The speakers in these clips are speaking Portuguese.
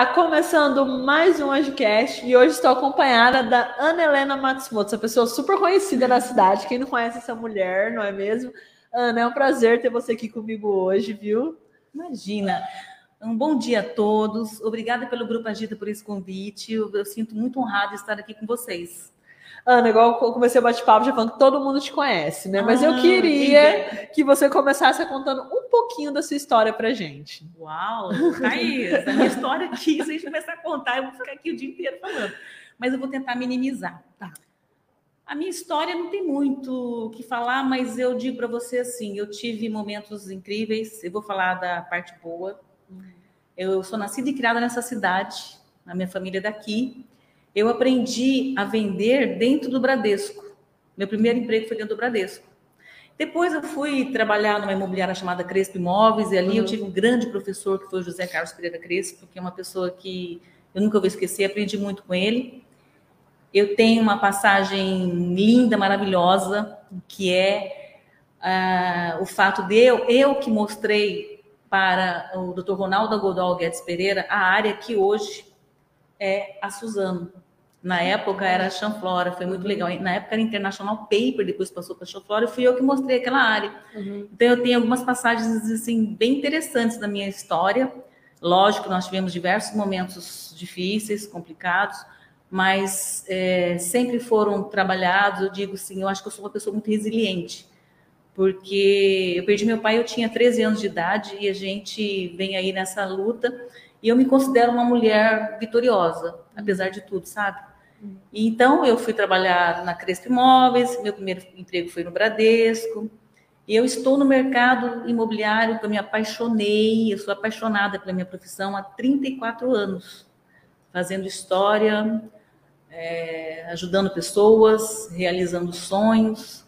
Olá, começando mais um Angicast e hoje estou acompanhada da Ana Helena Matsumoto, essa pessoa super conhecida na cidade. Quem não conhece essa mulher, não é mesmo? Ana, é um prazer ter você aqui comigo hoje, viu? Imagina. Um bom dia a todos. Obrigada pelo Grupo Agita por esse convite. Eu, eu sinto muito honrada de estar aqui com vocês. Ana, igual eu comecei o bate-papo já falando que todo mundo te conhece, né? Mas ah, eu queria que você começasse contando um pouquinho da sua história pra gente. Uau, Thaís, a minha história aqui, se a gente começar a contar, eu vou ficar aqui o dia inteiro falando. Mas eu vou tentar minimizar, tá? A minha história não tem muito o que falar, mas eu digo para você assim, eu tive momentos incríveis, eu vou falar da parte boa. Eu sou nascida e criada nessa cidade, a minha família é daqui, eu aprendi a vender dentro do Bradesco. Meu primeiro emprego foi dentro do Bradesco. Depois eu fui trabalhar numa imobiliária chamada Crespo Imóveis, e ali uhum. eu tive um grande professor, que foi o José Carlos Pereira Crespo, que é uma pessoa que eu nunca vou esquecer, aprendi muito com ele. Eu tenho uma passagem linda, maravilhosa, que é uh, o fato de eu, eu que mostrei para o Dr. Ronaldo Godol Guedes Pereira a área que hoje é a Suzano. Na época era a Chanflora, foi muito legal. Na época era International Paper, depois passou para a Chanflora, e fui eu que mostrei aquela área. Uhum. Então eu tenho algumas passagens assim bem interessantes da minha história. Lógico, nós tivemos diversos momentos difíceis, complicados, mas é, sempre foram trabalhados. Eu digo assim, eu acho que eu sou uma pessoa muito resiliente, porque eu perdi meu pai, eu tinha 13 anos de idade e a gente vem aí nessa luta e eu me considero uma mulher vitoriosa, apesar de tudo, sabe? E então eu fui trabalhar na Crespo Imóveis, meu primeiro emprego foi no Bradesco. E eu estou no mercado imobiliário que eu me apaixonei, eu sou apaixonada pela minha profissão há 34 anos, fazendo história, é, ajudando pessoas, realizando sonhos.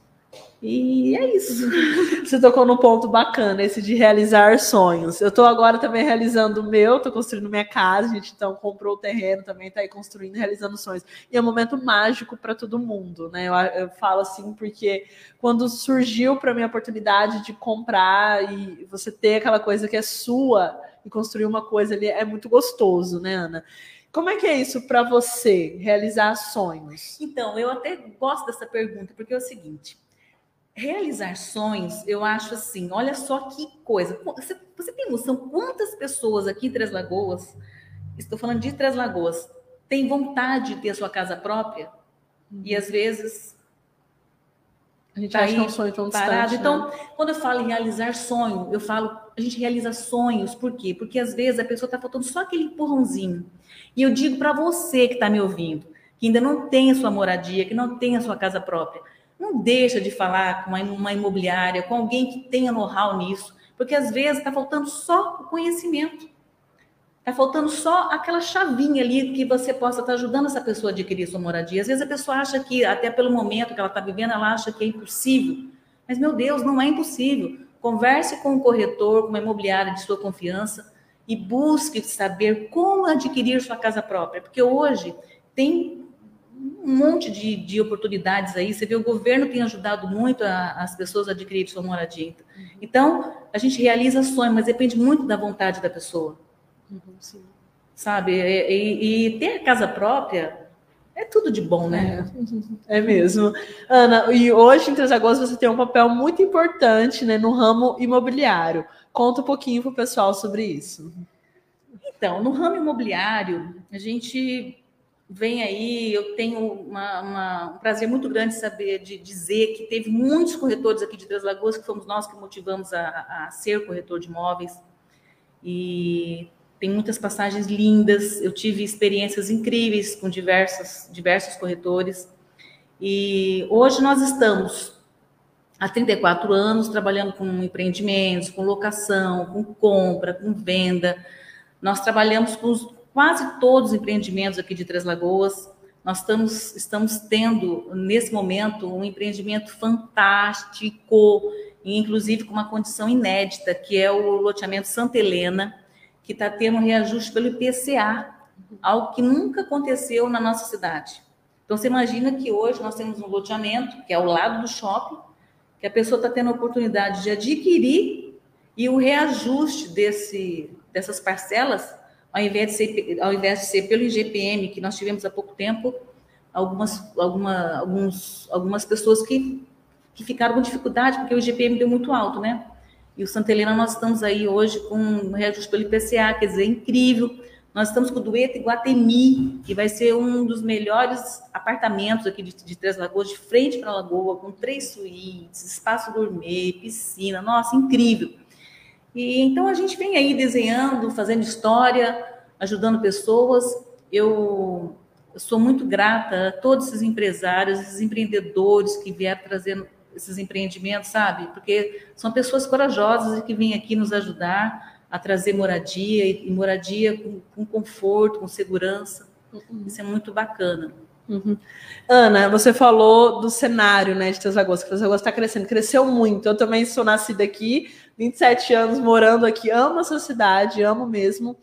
E é isso. Você tocou num ponto bacana, esse de realizar sonhos. Eu estou agora também realizando o meu, estou construindo minha casa, a gente então comprou o terreno, também está aí construindo, realizando sonhos. E é um momento mágico para todo mundo, né? Eu, eu, falo assim porque quando surgiu para mim a oportunidade de comprar e você ter aquela coisa que é sua e construir uma coisa ali é muito gostoso, né, Ana? Como é que é isso para você, realizar sonhos? Então, eu até gosto dessa pergunta, porque é o seguinte: realizar sonhos, eu acho assim, olha só que coisa. Você, você, tem noção quantas pessoas aqui em Três Lagoas, estou falando de Três Lagoas, têm vontade de ter a sua casa própria? Uhum. E às vezes. A gente tá acha que é um sonho tão parado. Distante, então, né? quando eu falo em realizar sonho, eu falo, a gente realiza sonhos, por quê? Porque às vezes a pessoa está faltando só aquele empurrãozinho. E eu digo para você que está me ouvindo, que ainda não tem a sua moradia, que não tem a sua casa própria, não deixa de falar com uma imobiliária, com alguém que tenha know-how nisso, porque às vezes está faltando só o conhecimento. Está faltando só aquela chavinha ali que você possa estar tá ajudando essa pessoa a adquirir sua moradia. Às vezes a pessoa acha que, até pelo momento que ela está vivendo, ela acha que é impossível. Mas, meu Deus, não é impossível. Converse com um corretor, com uma imobiliária de sua confiança e busque saber como adquirir sua casa própria. Porque hoje tem um monte de, de oportunidades aí. Você vê, o governo tem ajudado muito a, as pessoas a adquirirem sua moradia. Então, a gente realiza sonhos, mas depende muito da vontade da pessoa. Uhum, Sabe? E, e, e, ter casa própria é tudo de bom, né? É, é mesmo. Ana, e hoje em Três Lagoas você tem um papel muito importante né, no ramo imobiliário. Conta um pouquinho para o pessoal sobre isso. Então, no ramo imobiliário, a gente vem aí, eu tenho uma, uma, um prazer muito grande de saber, de dizer que teve muitos corretores aqui de Três Lagoas, que fomos nós que motivamos a, a ser corretor de imóveis, e tem muitas passagens lindas, eu tive experiências incríveis com diversas, diversos corretores, e hoje nós estamos há 34 anos trabalhando com empreendimentos, com locação, com compra, com venda, nós trabalhamos com os quase todos os empreendimentos aqui de Três Lagoas. Nós estamos, estamos tendo, nesse momento, um empreendimento fantástico, inclusive com uma condição inédita, que é o loteamento Santa Helena, que está tendo um reajuste pelo IPCA, algo que nunca aconteceu na nossa cidade. Então, você imagina que hoje nós temos um loteamento, que é ao lado do shopping, que a pessoa está tendo a oportunidade de adquirir e o reajuste desse, dessas parcelas ao invés de ser, ao invés de ser pelo IGPM, que nós tivemos há pouco tempo, algumas, alguma, alguns, algumas pessoas que, que ficaram com dificuldade, porque o IGPM deu muito alto, né? E o Santa Helena, nós estamos aí hoje com um reajuste pelo IPCA, quer dizer, incrível. Nós estamos com o Dueto Iguatemi, que vai ser um dos melhores apartamentos aqui de, de Três Lagoas, de frente para a Lagoa, com três suítes, espaço gourmet, piscina, nossa, incrível. E então a gente vem aí desenhando, fazendo história, ajudando pessoas. Eu, eu sou muito grata a todos esses empresários, esses empreendedores que vieram trazendo esses empreendimentos, sabe? Porque são pessoas corajosas e que vêm aqui nos ajudar a trazer moradia e moradia com, com conforto, com segurança. Uhum. Isso é muito bacana. Uhum. Ana, você falou do cenário né, de Três Lagoas, que Três Lagoas está crescendo, cresceu muito. Eu também sou nascida aqui, 27 anos morando aqui, amo essa cidade, amo mesmo.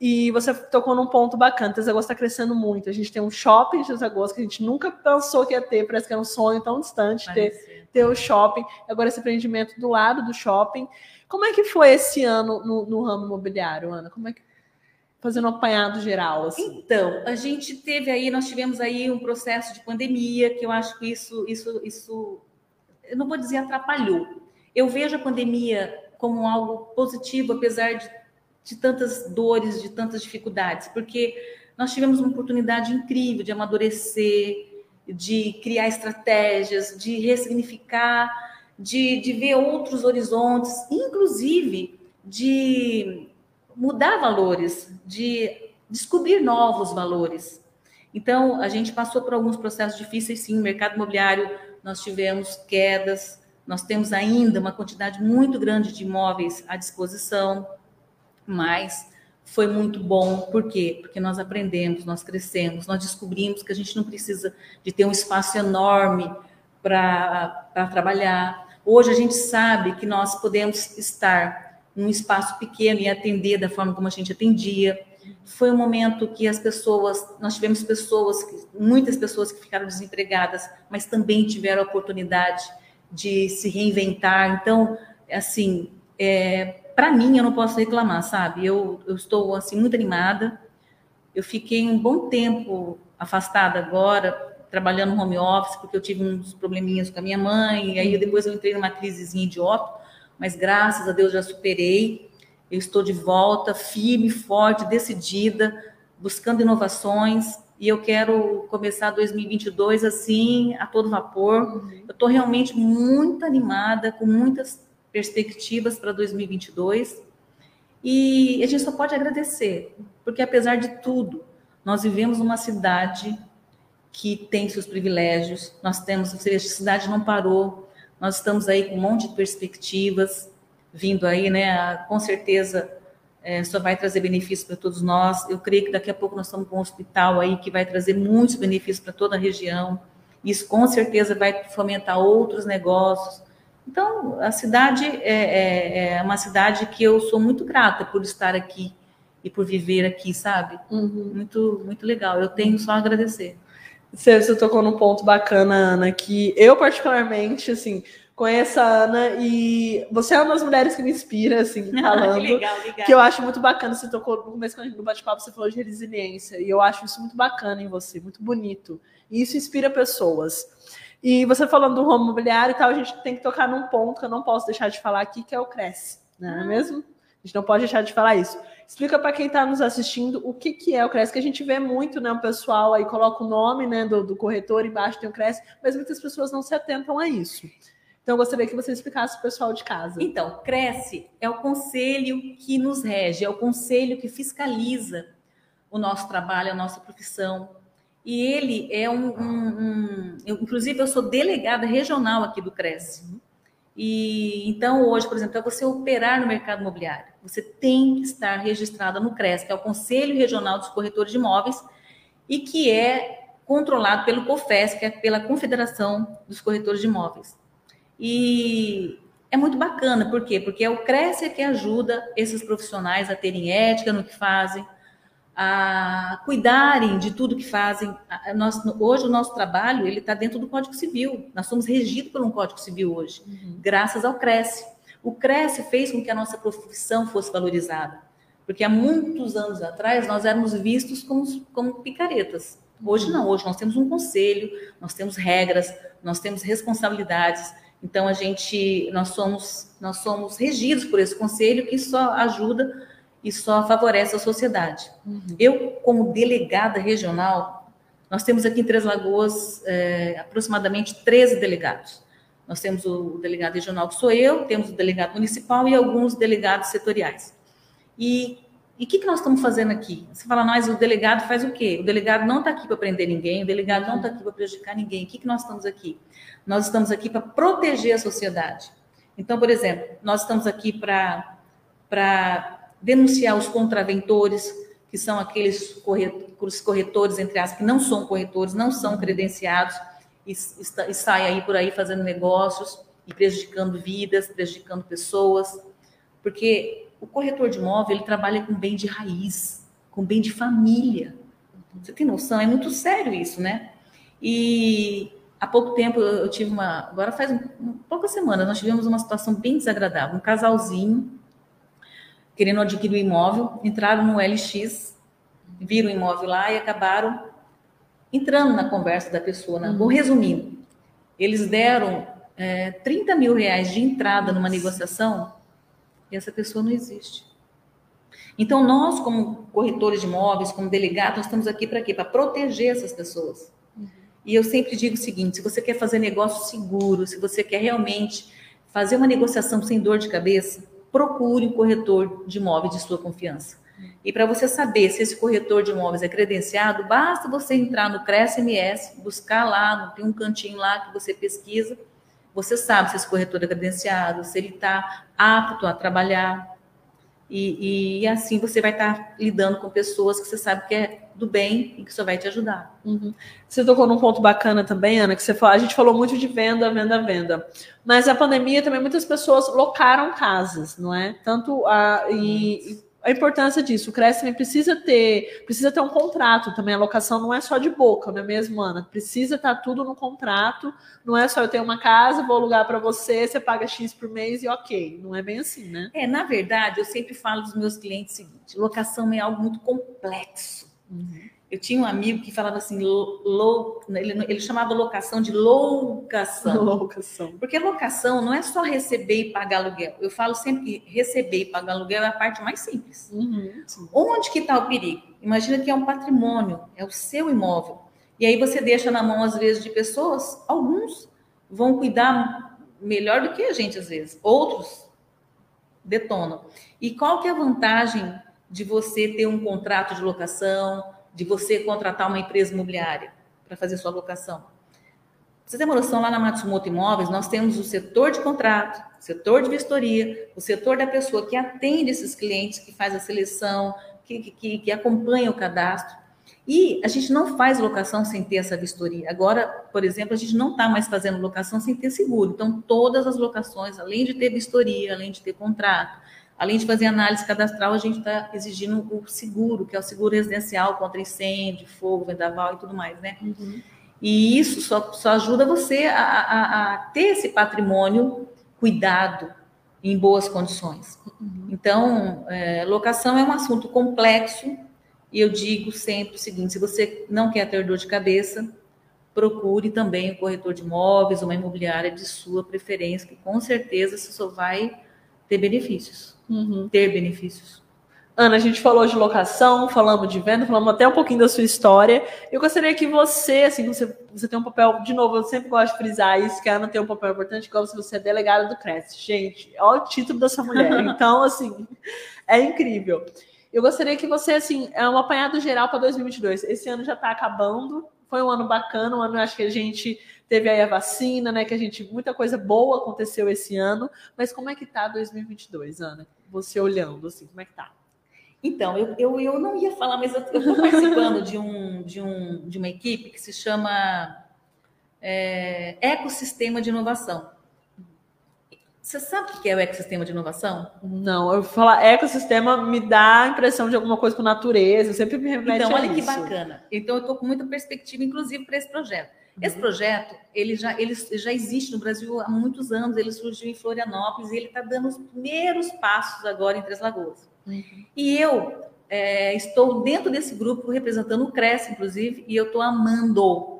E você tocou num ponto bacana, Três Lagoas está crescendo muito. A gente tem um shopping de Três Lagoas que a gente nunca pensou que ia ter, parece que era um sonho tão distante ter, ter o shopping. Agora esse empreendimento do lado do shopping. Como é que foi esse ano no, no ramo imobiliário, Ana? Como é que fazendo um apanhado geral? Assim. Então, a gente teve aí, nós tivemos aí um processo de pandemia que eu acho que isso, isso, isso, eu não vou dizer atrapalhou. Eu vejo a pandemia como algo positivo, apesar de de tantas dores, de tantas dificuldades, porque nós tivemos uma oportunidade incrível de amadurecer, de criar estratégias, de ressignificar, de, de ver outros horizontes, inclusive de mudar valores, de descobrir novos valores. Então, a gente passou por alguns processos difíceis, sim, mercado imobiliário nós tivemos quedas, nós temos ainda uma quantidade muito grande de imóveis à disposição, mas foi muito bom. Por quê? Porque nós aprendemos, nós crescemos, nós descobrimos que a gente não precisa de ter um espaço enorme para trabalhar. Hoje a gente sabe que nós podemos estar num espaço pequeno e atender da forma como a gente atendia. Foi um momento que as pessoas, nós tivemos pessoas, muitas pessoas que ficaram desempregadas, mas também tiveram a oportunidade de se reinventar. Então, assim, é, para mim, eu não posso reclamar, sabe? Eu, eu estou, assim, muito animada. Eu fiquei um bom tempo afastada agora, trabalhando no home office, porque eu tive uns probleminhas com a minha mãe, e aí depois eu entrei numa crisezinha de óbito, mas graças a Deus já superei. Eu estou de volta, firme, forte, decidida, buscando inovações, e eu quero começar 2022 assim, a todo vapor. Uhum. Eu estou realmente muito animada, com muitas perspectivas para 2022. E a gente só pode agradecer, porque apesar de tudo, nós vivemos uma cidade que tem seus privilégios, nós temos, a cidade não parou, nós estamos aí com um monte de perspectivas vindo aí, né? Com certeza é, só vai trazer benefícios para todos nós. Eu creio que daqui a pouco nós estamos com um hospital aí que vai trazer muitos benefícios para toda a região. Isso com certeza vai fomentar outros negócios, então, a cidade é, é, é, uma cidade que eu sou muito grata por estar aqui e por viver aqui, sabe? Uhum. Muito, muito legal. Eu tenho só a agradecer. Você, você tocou num ponto bacana, Ana, que eu particularmente, assim, conheço a Ana e você é uma das mulheres que me inspira, assim, falando. que, legal, legal. que eu acho muito bacana. Você tocou no começo do bate-papo, você falou de resiliência. E eu acho isso muito bacana em você, muito bonito. E isso inspira pessoas. E você falando do ramo imobiliário e tal, a gente tem que tocar num ponto que eu não posso deixar de falar aqui, que é o Cresce, né? não é mesmo? A gente não pode deixar de falar isso. Explica para quem está nos assistindo o que, que é o Cresce, que a gente vê muito, né? O pessoal aí coloca o nome né, do, do corretor, embaixo tem o Cresce, mas muitas pessoas não se atentam a isso. Então, eu gostaria que você explicasse para o pessoal de casa. Então, Cresce é o conselho que nos rege, é o conselho que fiscaliza o nosso trabalho, a nossa profissão, e ele é um, um, um eu, inclusive eu sou delegada regional aqui do Cresce. E então hoje, por exemplo, para você operar no mercado imobiliário, você tem que estar registrada no CRES, que é o Conselho Regional dos Corretores de Imóveis, e que é controlado pelo COFES, que é pela Confederação dos Corretores de Imóveis. E é muito bacana, por quê? Porque é o CRES que ajuda esses profissionais a terem ética no que fazem, a cuidarem de tudo que fazem. Nós, hoje o nosso trabalho ele está dentro do Código Civil. Nós somos regidos por um Código Civil hoje, uhum. graças ao Cresce. O Cresce fez com que a nossa profissão fosse valorizada. Porque há muitos anos atrás nós éramos vistos como, como picaretas. Hoje não, hoje nós temos um conselho, nós temos regras, nós temos responsabilidades. Então a gente, nós somos, nós somos regidos por esse conselho que só ajuda e só favorece a sociedade. Uhum. Eu, como delegada regional, nós temos aqui em Três Lagoas é, aproximadamente 13 delegados. Nós temos o delegado regional, que sou eu, temos o delegado municipal e alguns delegados setoriais. E o que, que nós estamos fazendo aqui? Você fala, nós, o delegado faz o quê? O delegado não está aqui para prender ninguém, o delegado não está aqui para prejudicar ninguém. O que, que nós estamos aqui? Nós estamos aqui para proteger a sociedade. Então, por exemplo, nós estamos aqui para denunciar os contraventores, que são aqueles corretores, entre aspas, que não são corretores, não são credenciados e, e, e saem aí por aí fazendo negócios e prejudicando vidas, prejudicando pessoas. Porque o corretor de imóvel, ele trabalha com bem de raiz, com bem de família. Você tem noção? É muito sério isso, né? E há pouco tempo eu tive uma. Agora faz um, poucas semanas, nós tivemos uma situação bem desagradável. Um casalzinho querendo adquirir o imóvel, entraram no LX, viram o imóvel lá e acabaram entrando na conversa da pessoa. Né? Vou resumindo. Eles deram é, 30 mil reais de entrada numa negociação e essa pessoa não existe. Então, nós, como corretores de imóveis, como delegados, nós estamos aqui para quê? Para proteger essas pessoas. Uhum. E eu sempre digo o seguinte: se você quer fazer negócio seguro, se você quer realmente fazer uma negociação sem dor de cabeça, procure um corretor de imóveis de sua confiança. E para você saber se esse corretor de imóveis é credenciado, basta você entrar no CRES-MS, buscar lá, tem um cantinho lá que você pesquisa você sabe se esse corretor é credenciado, se ele está apto a trabalhar. E, e, assim você vai estar tá lidando com pessoas que você sabe que é do bem e que só vai te ajudar. Uhum. Você tocou num ponto bacana também, Ana, que você falou, a gente falou muito de venda, venda, venda. Mas a pandemia também muitas pessoas locaram casas, não é? Tanto a e, a importância disso. O Crescimento precisa ter, precisa ter um contrato também. A locação não é só de boca, não é mesmo, Ana? Precisa estar tudo no contrato. Não é só eu tenho uma casa, vou alugar para você, você paga X por mês e ok. Não é bem assim, né? É, na verdade, eu sempre falo dos meus clientes o seguinte: locação é algo muito complexo. Uhum. Eu tinha um amigo que falava assim, lou, ele, ele chamava locação de loucação. Loucação. Porque locação não é só receber e pagar aluguel. Eu falo sempre que receber e pagar aluguel é a parte mais simples. Uhum, Onde que está o perigo? Imagina que é um patrimônio, é o seu imóvel. E aí você deixa na mão, às vezes, de pessoas, alguns vão cuidar melhor do que a gente, às vezes. Outros detonam. E qual que é a vantagem de você ter um contrato de locação, de você contratar uma empresa imobiliária para fazer sua locação. Você tem uma noção, lá na Matsumoto Imóveis, nós temos o setor de contrato, o setor de vistoria, o setor da pessoa que atende esses clientes, que faz a seleção, que, que, que acompanha o cadastro. E a gente não faz locação sem ter essa vistoria. Agora, por exemplo, a gente não está mais fazendo locação sem ter seguro. Então, todas as locações, além de ter vistoria, além de ter contrato, Além de fazer análise cadastral, a gente está exigindo o seguro, que é o seguro residencial contra incêndio, fogo, vendaval e tudo mais, né? Uhum. E isso só, só ajuda você a, a, a, ter esse patrimônio cuidado em boas condições. Uhum. Então, é, locação é um assunto complexo e eu digo sempre o seguinte: se você não quer ter dor de cabeça, procure também o corretor de imóveis, uma imobiliária de sua preferência, que com certeza você só vai ter benefícios uhum. ter benefícios. Ana, a gente falou de locação, falamos de venda, falamos até um pouquinho da sua história. Eu gostaria que você, assim, você, você tem um papel, de novo, eu sempre gosto de frisar isso, que a Ana tem um papel importante, igual se você é delegada do CRES. Gente, olha o título dessa mulher. Então, assim, é incrível. Eu gostaria que você, assim, é um apanhado geral para 2022. Esse ano já está acabando, foi um ano bacana, um ano acho que a gente teve aí a vacina, né? Que a gente muita coisa boa aconteceu esse ano. Mas como é que tá 2022, Ana? Você olhando assim, como é que tá? Então, eu, eu, eu não ia falar, mas eu estou participando de, um, de, um, de uma equipe que se chama é, Ecossistema de Inovação. Você sabe o que é o ecossistema de inovação? Não, eu falar ecossistema me dá a impressão de alguma coisa com natureza, eu sempre me remete Então, olha isso. que bacana. Então, eu estou com muita perspectiva, inclusive, para esse projeto. Uhum. Esse projeto, ele já, ele já existe no Brasil há muitos anos, ele surgiu em Florianópolis e ele está dando os primeiros passos agora em Três Lagoas. Uhum. E eu é, estou dentro desse grupo representando o CRES, inclusive, e eu estou amando.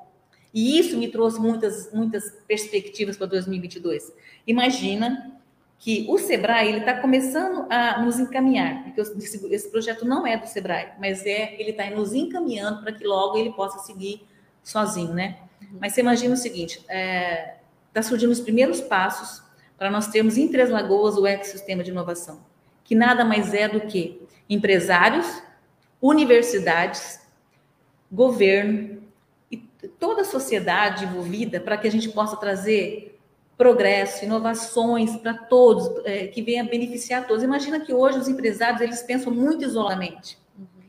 E isso me trouxe muitas, muitas perspectivas para 2022. Imagina que o Sebrae ele está começando a nos encaminhar, porque esse, projeto não é do Sebrae, mas é ele está nos encaminhando para que logo ele possa seguir sozinho, né? Uhum. Mas você imagina o seguinte: está é, tá surgindo os primeiros passos para nós termos em Três Lagoas o ecossistema de inovação, que nada mais é do que empresários, universidades, governo toda a sociedade envolvida para que a gente possa trazer progresso, inovações para todos, é, que venha beneficiar todos. Imagina que hoje os empresários eles pensam muito isoladamente.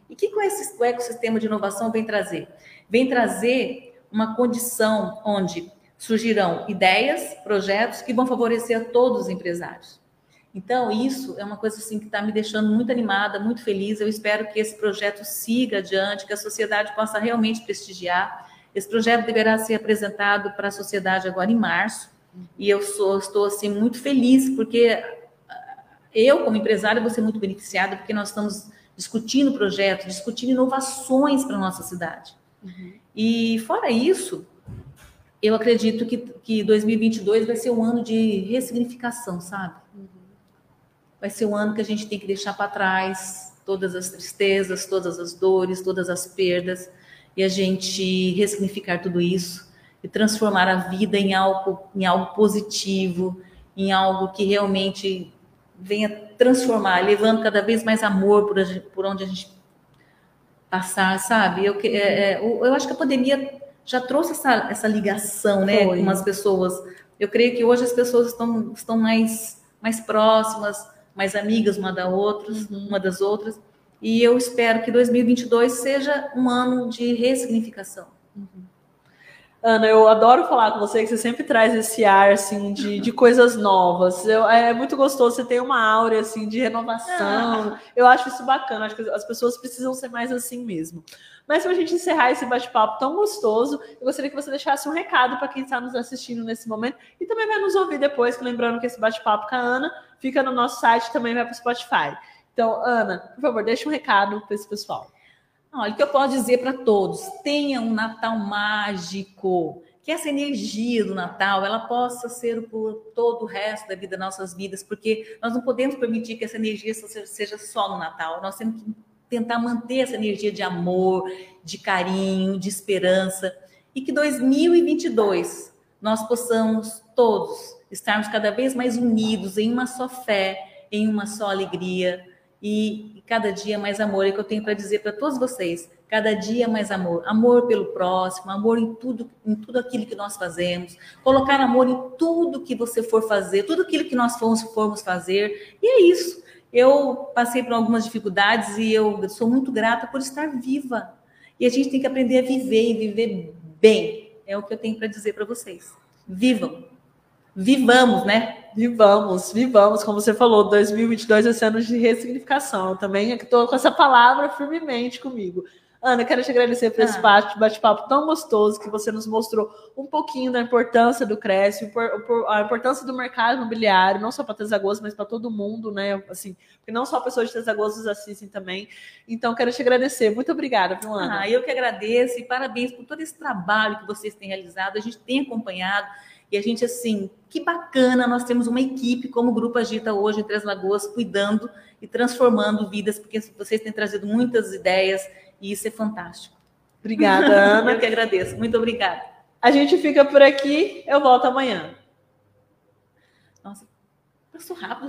E o que esse, o ecossistema de inovação vem trazer? Vem trazer uma condição onde surgirão ideias, projetos que vão favorecer a todos os empresários. Então, isso é uma coisa assim que está me deixando muito animada, muito feliz. Eu espero que esse projeto siga adiante, que a sociedade possa realmente prestigiar. Esse projeto deverá ser apresentado para a sociedade agora em março. E eu sou, estou assim muito feliz porque eu, como empresária, vou ser muito beneficiada porque nós estamos discutindo projetos, discutindo inovações para nossa cidade. Uhum. E fora isso, eu acredito que, que 2022 vai ser um ano de ressignificação, sabe? Uhum. Vai ser um ano que a gente tem que deixar para trás todas as tristezas, todas as dores, todas as perdas e a gente ressignificar tudo isso e transformar a vida em algo, em algo positivo, em algo que realmente venha transformar, levando cada vez mais amor por, por onde a gente passar, sabe? Eu, é, é, eu acho que a pandemia já trouxe essa, essa ligação né, com as pessoas. Eu creio que hoje as pessoas estão, estão mais, mais próximas, mais amigas uma, da outras, uhum. uma das outras. E eu espero que 2022 seja um ano de ressignificação. Uhum. Ana, eu adoro falar com você, que você sempre traz esse ar, assim, de, de coisas novas. Eu, é muito gostoso, você tem uma aura, assim, de renovação. Ah. Eu acho isso bacana, acho que as pessoas precisam ser mais assim mesmo. Mas para a gente encerrar esse bate-papo tão gostoso, eu gostaria que você deixasse um recado para quem está nos assistindo nesse momento e também vai nos ouvir depois, lembrando que esse bate-papo com a Ana fica no nosso site e também vai para o Spotify. Então, Ana, por favor, deixa um recado para esse pessoal. Olha, o que eu posso dizer para todos: tenha um Natal mágico, que essa energia do Natal ela possa ser por todo o resto da vida, nossas vidas, porque nós não podemos permitir que essa energia seja só no Natal. Nós temos que tentar manter essa energia de amor, de carinho, de esperança, e que 2022 nós possamos todos estarmos cada vez mais unidos em uma só fé, em uma só alegria e, cada dia mais amor. É que eu tenho para dizer para todos vocês: cada dia mais amor, amor pelo próximo, amor em tudo, em tudo aquilo que nós fazemos, colocar amor em tudo que você for fazer, tudo aquilo que nós formos, formos fazer. E é isso. Eu passei por algumas dificuldades e eu sou muito grata por estar viva. E a gente tem que aprender a viver e viver bem. É o que eu tenho para dizer para vocês. Vivam. Vivamos, né? Vivamos, vivamos, como você falou, 2022 é ano de ressignificação. Eu também estou com essa palavra firmemente comigo. Ana, quero te agradecer por esse ah. bate-papo tão gostoso que você nos mostrou um pouquinho da importância do Cresce, a importância do mercado imobiliário, não só para Tesagoas, mas para todo mundo, né? Assim, porque não só pessoas de Tesagoas nos assistem também. Então, quero te agradecer. Muito obrigada, viu, Ana? Ah, eu que agradeço e parabéns por todo esse trabalho que vocês têm realizado. A gente tem acompanhado. E a gente, assim, que bacana, nós temos uma equipe como o Grupo Agita hoje em Três Lagoas, cuidando e transformando vidas, porque vocês têm trazido muitas ideias e isso é fantástico. Obrigada, Ana. Eu que agradeço. Muito obrigada. A gente fica por aqui. Eu volto amanhã. Nossa, passou rápido.